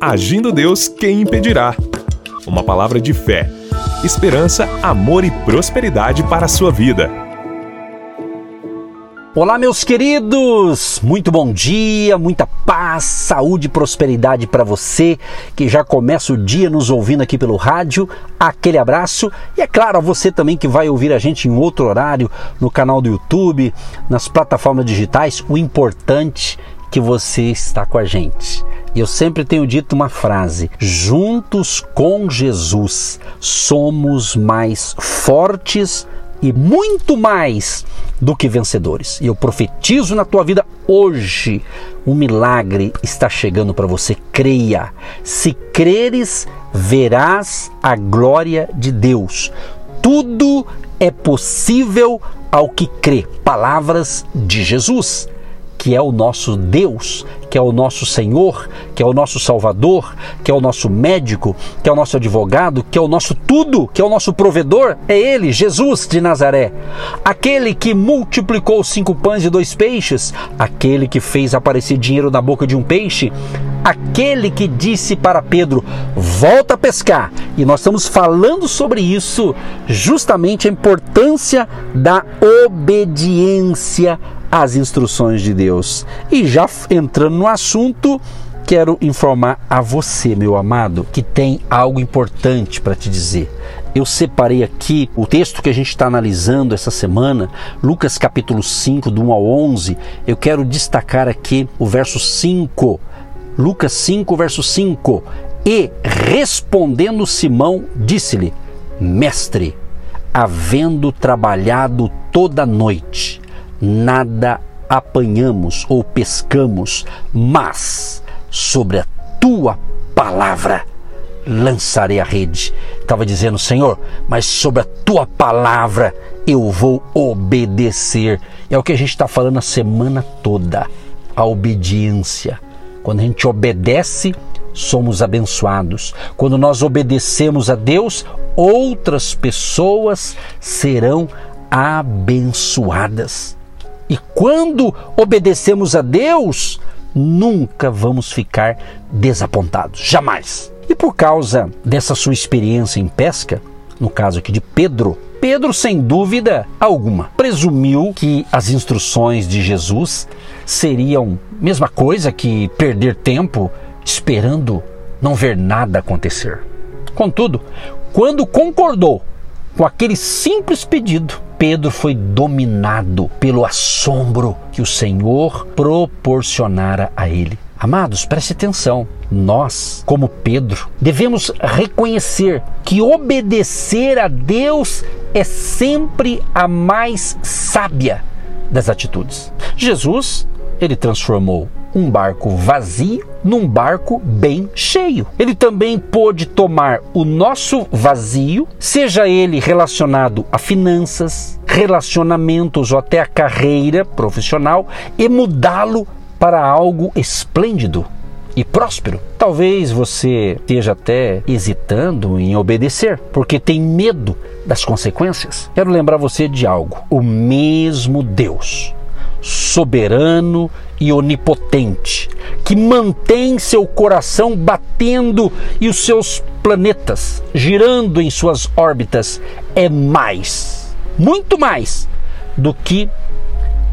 Agindo Deus, quem impedirá? Uma palavra de fé, esperança, amor e prosperidade para a sua vida. Olá, meus queridos! Muito bom dia, muita paz, saúde e prosperidade para você que já começa o dia nos ouvindo aqui pelo rádio. Aquele abraço e, é claro, a você também que vai ouvir a gente em outro horário no canal do YouTube, nas plataformas digitais. O importante é que você está com a gente. Eu sempre tenho dito uma frase: juntos com Jesus somos mais fortes e muito mais do que vencedores. E eu profetizo na tua vida hoje: um milagre está chegando para você. Creia. Se creres, verás a glória de Deus. Tudo é possível ao que crê. Palavras de Jesus que é o nosso Deus, que é o nosso Senhor, que é o nosso Salvador, que é o nosso médico, que é o nosso advogado, que é o nosso tudo, que é o nosso provedor, é Ele, Jesus de Nazaré. Aquele que multiplicou cinco pães e dois peixes, aquele que fez aparecer dinheiro na boca de um peixe, aquele que disse para Pedro: volta a pescar. E nós estamos falando sobre isso, justamente a importância da obediência as instruções de Deus. E já entrando no assunto, quero informar a você, meu amado, que tem algo importante para te dizer. Eu separei aqui o texto que a gente está analisando essa semana, Lucas capítulo 5, do 1 ao 11. Eu quero destacar aqui o verso 5. Lucas 5, verso 5. E respondendo Simão, disse-lhe: Mestre, havendo trabalhado toda noite, nada apanhamos ou pescamos, mas sobre a tua palavra lançarei a rede. Estava dizendo, Senhor, mas sobre a tua palavra eu vou obedecer. É o que a gente está falando a semana toda: a obediência. Quando a gente obedece, somos abençoados. Quando nós obedecemos a Deus, outras pessoas serão abençoadas. E quando obedecemos a Deus, nunca vamos ficar desapontados, jamais. E por causa dessa sua experiência em pesca, no caso aqui de Pedro, Pedro, sem dúvida alguma, presumiu que as instruções de Jesus seriam mesma coisa que perder tempo esperando não ver nada acontecer. Contudo, quando concordou com aquele simples pedido, Pedro foi dominado pelo assombro que o Senhor proporcionara a ele. Amados, preste atenção. Nós, como Pedro, devemos reconhecer que obedecer a Deus é sempre a mais sábia das atitudes. Jesus, ele transformou um barco vazio num barco bem cheio. Ele também pôde tomar o nosso vazio, seja ele relacionado a finanças, relacionamentos ou até a carreira profissional, e mudá-lo para algo esplêndido e próspero. Talvez você esteja até hesitando em obedecer, porque tem medo das consequências. Quero lembrar você de algo: o mesmo Deus soberano e onipotente, que mantém seu coração batendo e os seus planetas girando em suas órbitas, é mais, muito mais do que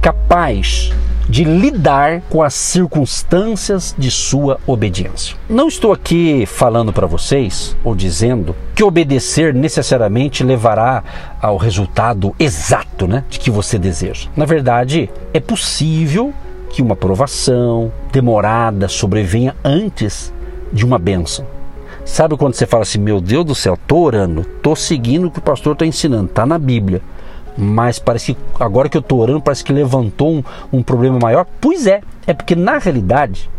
capaz de lidar com as circunstâncias de sua obediência. Não estou aqui falando para vocês ou dizendo que obedecer necessariamente levará ao resultado exato, né, de que você deseja. Na verdade, é possível que uma provação demorada sobrevenha antes de uma bênção. Sabe quando você fala assim, meu Deus do céu, tô orando, tô seguindo o que o pastor está ensinando, tá na Bíblia mas parece que agora que eu estou orando, parece que levantou um, um problema maior. Pois é, é porque na realidade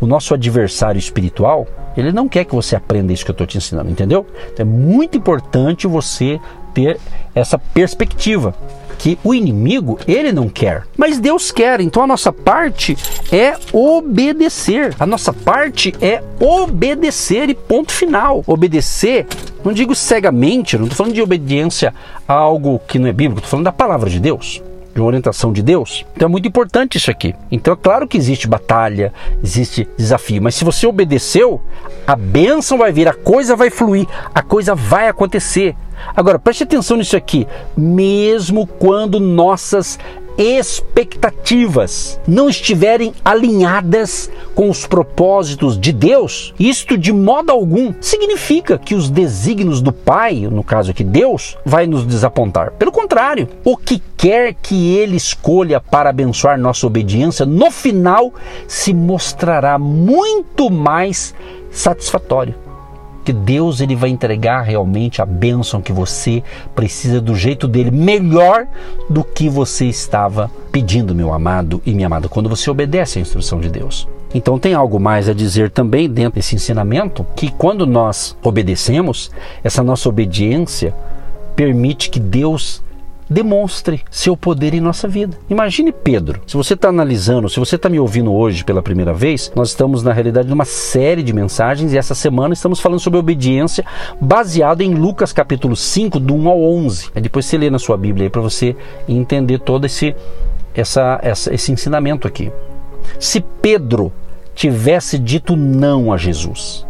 o nosso adversário espiritual ele não quer que você aprenda isso que eu estou te ensinando, entendeu? Então é muito importante você ter essa perspectiva que o inimigo ele não quer, mas Deus quer. Então a nossa parte é obedecer. A nossa parte é obedecer e ponto final. Obedecer, não digo cegamente, não estou falando de obediência a algo que não é bíblico, estou falando da palavra de Deus. de uma orientação de Deus. Então é muito importante isso aqui. Então é claro que existe batalha, existe desafio, mas se você obedeceu, a bênção vai vir, a coisa vai fluir, a coisa vai acontecer. Agora preste atenção nisso aqui. Mesmo quando nossas expectativas não estiverem alinhadas com os propósitos de Deus, isto de modo algum significa que os desígnios do Pai, no caso aqui Deus, vai nos desapontar. Pelo contrário, o que quer que ele escolha para abençoar nossa obediência, no final se mostrará muito mais satisfatório que Deus ele vai entregar realmente a bênção que você precisa do jeito dele, melhor do que você estava pedindo, meu amado e minha amada, quando você obedece à instrução de Deus. Então tem algo mais a dizer também dentro desse ensinamento, que quando nós obedecemos, essa nossa obediência permite que Deus demonstre seu poder em nossa vida. Imagine Pedro. Se você está analisando, se você está me ouvindo hoje pela primeira vez, nós estamos na realidade numa série de mensagens e essa semana estamos falando sobre obediência baseado em Lucas capítulo 5, do 1 ao 11. Aí depois você lê na sua Bíblia aí para você entender todo esse, essa, essa, esse ensinamento aqui. Se Pedro tivesse dito não a Jesus,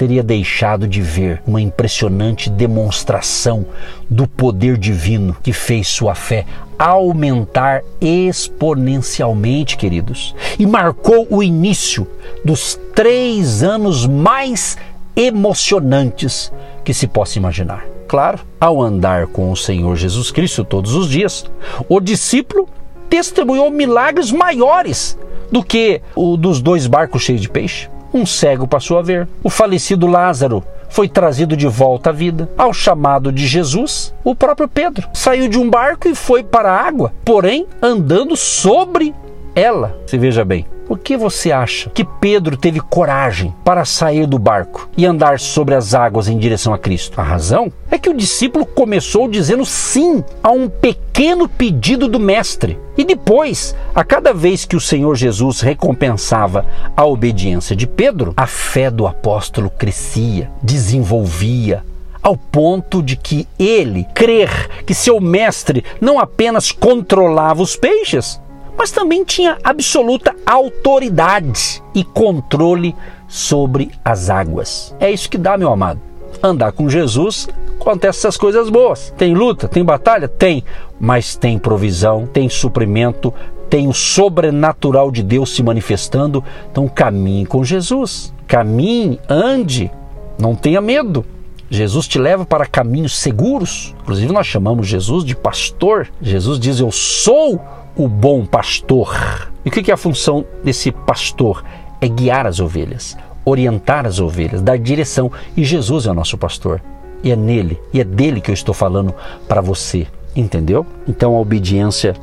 teria deixado de ver uma impressionante demonstração do poder divino que fez sua fé aumentar exponencialmente, queridos, e marcou o início dos três anos mais emocionantes que se possa imaginar. Claro, ao andar com o Senhor Jesus Cristo todos os dias, o discípulo testemunhou milagres maiores do que o dos dois barcos cheios de peixe um cego passou a ver. O falecido Lázaro foi trazido de volta à vida. Ao chamado de Jesus, o próprio Pedro saiu de um barco e foi para a água, porém andando sobre ela. Se veja bem, por que você acha que Pedro teve coragem para sair do barco e andar sobre as águas em direção a Cristo? A razão é que o discípulo começou dizendo sim a um pequeno pedido do Mestre. E depois, a cada vez que o Senhor Jesus recompensava a obediência de Pedro, a fé do apóstolo crescia, desenvolvia, ao ponto de que ele crer que seu mestre não apenas controlava os peixes, mas também tinha absoluta autoridade e controle sobre as águas. É isso que dá, meu amado. Andar com Jesus acontece essas coisas boas. Tem luta, tem batalha? Tem, mas tem provisão, tem suprimento, tem o sobrenatural de Deus se manifestando. Então caminhe com Jesus. Caminhe, ande, não tenha medo. Jesus te leva para caminhos seguros. Inclusive, nós chamamos Jesus de pastor. Jesus diz: Eu sou o bom pastor. E o que é a função desse pastor? É guiar as ovelhas, orientar as ovelhas, dar direção. E Jesus é o nosso pastor. E é nele, e é dele que eu estou falando para você. Entendeu? Então a obediência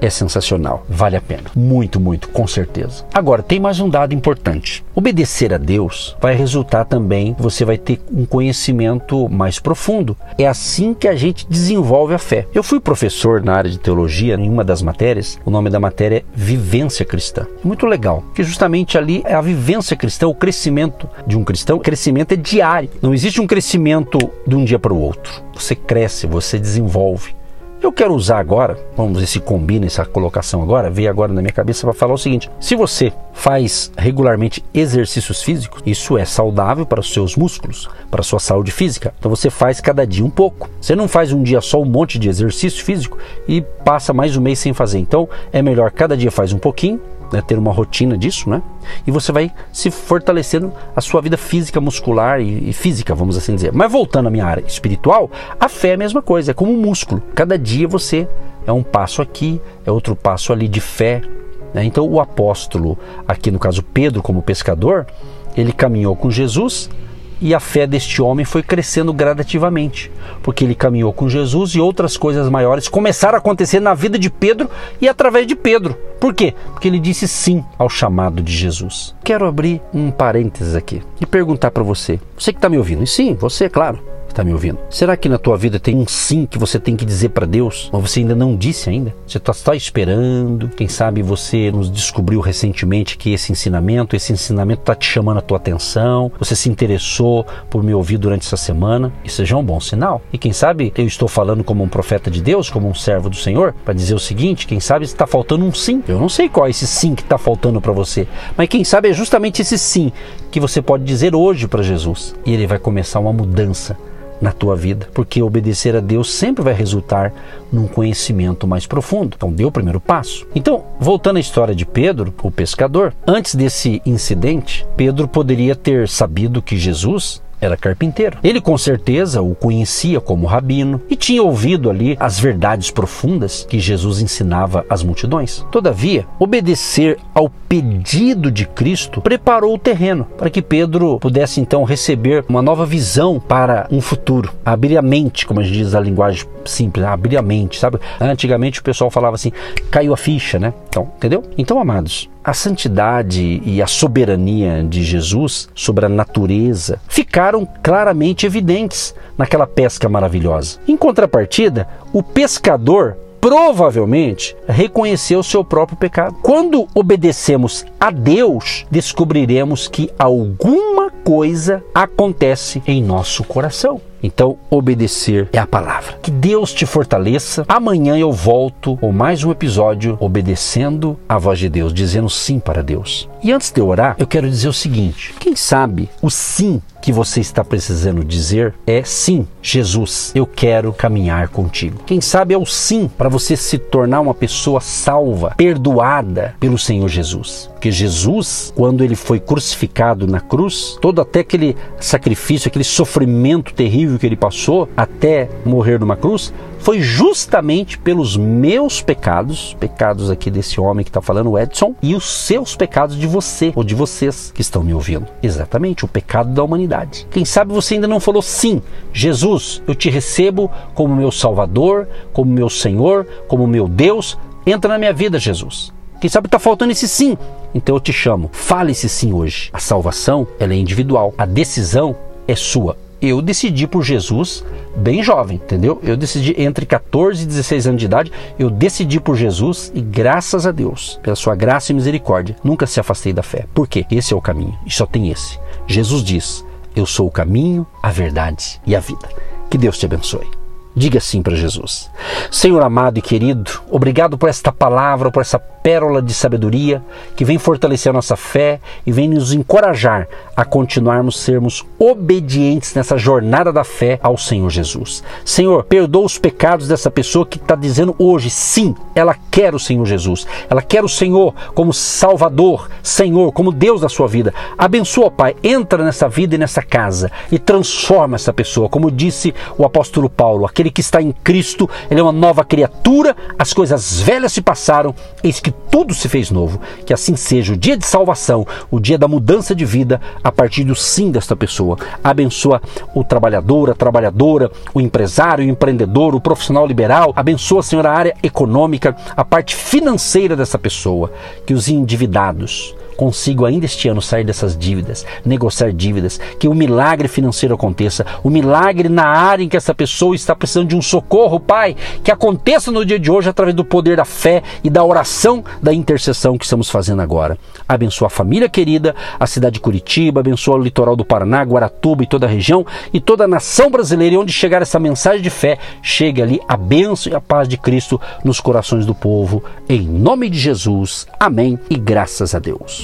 é sensacional, vale a pena. Muito, muito, com certeza. Agora, tem mais um dado importante. Obedecer a Deus vai resultar também, você vai ter um conhecimento mais profundo. É assim que a gente desenvolve a fé. Eu fui professor na área de teologia em uma das matérias, o nome da matéria é Vivência Cristã. Muito legal, porque justamente ali é a vivência cristã, o crescimento de um cristão. O crescimento é diário, não existe um crescimento de um dia para o outro. Você cresce, você desenvolve. Eu quero usar agora, vamos ver se combina essa colocação agora, veio agora na minha cabeça para falar o seguinte: se você faz regularmente exercícios físicos, isso é saudável para os seus músculos, para a sua saúde física. Então você faz cada dia um pouco. Você não faz um dia só um monte de exercício físico e passa mais um mês sem fazer. Então é melhor cada dia faz um pouquinho né, ter uma rotina disso, né? E você vai se fortalecendo a sua vida física, muscular e, e, física, vamos assim dizer. Mas voltando à minha área espiritual, a fé é a mesma coisa, é como um músculo. Cada dia você é um passo aqui, é outro passo ali de fé. Né? Então o apóstolo, aqui no caso Pedro como pescador, ele caminhou com Jesus e a fé deste homem foi crescendo gradativamente, porque ele caminhou com Jesus e outras coisas maiores começaram a acontecer na vida de Pedro e através de Pedro. Por quê? Porque ele disse sim ao chamado de Jesus. Quero abrir um parênteses aqui e perguntar para você, você que está me ouvindo, e sim, você, claro, está me ouvindo? Será que na tua vida tem um sim que você tem que dizer para Deus, mas você ainda não disse ainda? Você está só esperando? Quem sabe você nos descobriu recentemente que esse ensinamento, esse ensinamento está te chamando a tua atenção, você se interessou por me ouvir durante essa semana, isso já é um bom sinal. E quem sabe eu estou falando como um profeta de Deus, como um servo do Senhor, para dizer o seguinte: quem sabe está faltando um sim. Eu não sei qual é esse sim que está faltando para você, mas quem sabe é justamente esse sim que você pode dizer hoje para Jesus e ele vai começar uma mudança na tua vida, porque obedecer a Deus sempre vai resultar num conhecimento mais profundo. Então, dê o primeiro passo. Então, voltando à história de Pedro, o pescador, antes desse incidente, Pedro poderia ter sabido que Jesus era carpinteiro. Ele com certeza o conhecia como rabino e tinha ouvido ali as verdades profundas que Jesus ensinava às multidões. Todavia, obedecer ao pedido de Cristo preparou o terreno para que Pedro pudesse então receber uma nova visão para um futuro, abrir a mente, como a gente diz na linguagem simples, abrir a mente, sabe? Antigamente o pessoal falava assim, caiu a ficha, né? Então, entendeu? Então, amados, a santidade e a soberania de Jesus sobre a natureza ficaram claramente evidentes naquela pesca maravilhosa. Em contrapartida, o pescador provavelmente reconheceu seu próprio pecado. Quando obedecemos a Deus, descobriremos que alguma coisa acontece em nosso coração. Então, obedecer é a palavra. Que Deus te fortaleça. Amanhã eu volto com mais um episódio obedecendo a voz de Deus, dizendo sim para Deus. E antes de eu orar, eu quero dizer o seguinte: quem sabe o sim que você está precisando dizer é sim, Jesus, eu quero caminhar contigo. Quem sabe é o sim para você se tornar uma pessoa salva, perdoada pelo Senhor Jesus. Porque Jesus, quando ele foi crucificado na cruz, todo até aquele sacrifício, aquele sofrimento terrível que ele passou até morrer numa cruz, foi justamente pelos meus pecados, pecados aqui desse homem que está falando, o Edson, e os seus pecados de você ou de vocês que estão me ouvindo. Exatamente, o pecado da humanidade. Quem sabe você ainda não falou sim, Jesus, eu te recebo como meu Salvador, como meu Senhor, como meu Deus. Entra na minha vida, Jesus. Quem sabe está faltando esse sim. Então eu te chamo. Fale esse sim hoje. A salvação ela é individual. A decisão é sua eu decidi por Jesus bem jovem, entendeu? Eu decidi entre 14 e 16 anos de idade, eu decidi por Jesus e graças a Deus, pela sua graça e misericórdia, nunca se afastei da fé. Por quê? Esse é o caminho e só tem esse. Jesus diz: Eu sou o caminho, a verdade e a vida. Que Deus te abençoe. Diga sim para Jesus. Senhor amado e querido, obrigado por esta palavra, por essa pérola de sabedoria que vem fortalecer a nossa fé e vem nos encorajar a continuarmos sermos obedientes nessa jornada da fé ao Senhor Jesus. Senhor, perdoa os pecados dessa pessoa que está dizendo hoje, sim, ela quer o Senhor Jesus, ela quer o Senhor como Salvador, Senhor, como Deus da sua vida. Abençoa, Pai, entra nessa vida e nessa casa e transforma essa pessoa, como disse o apóstolo Paulo, aquele que está em Cristo, ele é uma nova criatura, as coisas velhas se passaram, eis que tudo se fez novo. Que assim seja o dia de salvação, o dia da mudança de vida a partir do sim desta pessoa. Abençoa o trabalhador, a trabalhadora, o empresário, o empreendedor, o profissional liberal. Abençoa, Senhor, a área econômica, a parte financeira dessa pessoa. Que os endividados, consigo ainda este ano sair dessas dívidas, negociar dívidas, que o milagre financeiro aconteça, o milagre na área em que essa pessoa está precisando de um socorro, Pai, que aconteça no dia de hoje através do poder da fé e da oração da intercessão que estamos fazendo agora. Abençoa a família querida, a cidade de Curitiba, abençoa o litoral do Paraná, Guaratuba e toda a região e toda a nação brasileira. E onde chegar essa mensagem de fé, chegue ali a bênção e a paz de Cristo nos corações do povo. Em nome de Jesus. Amém e graças a Deus.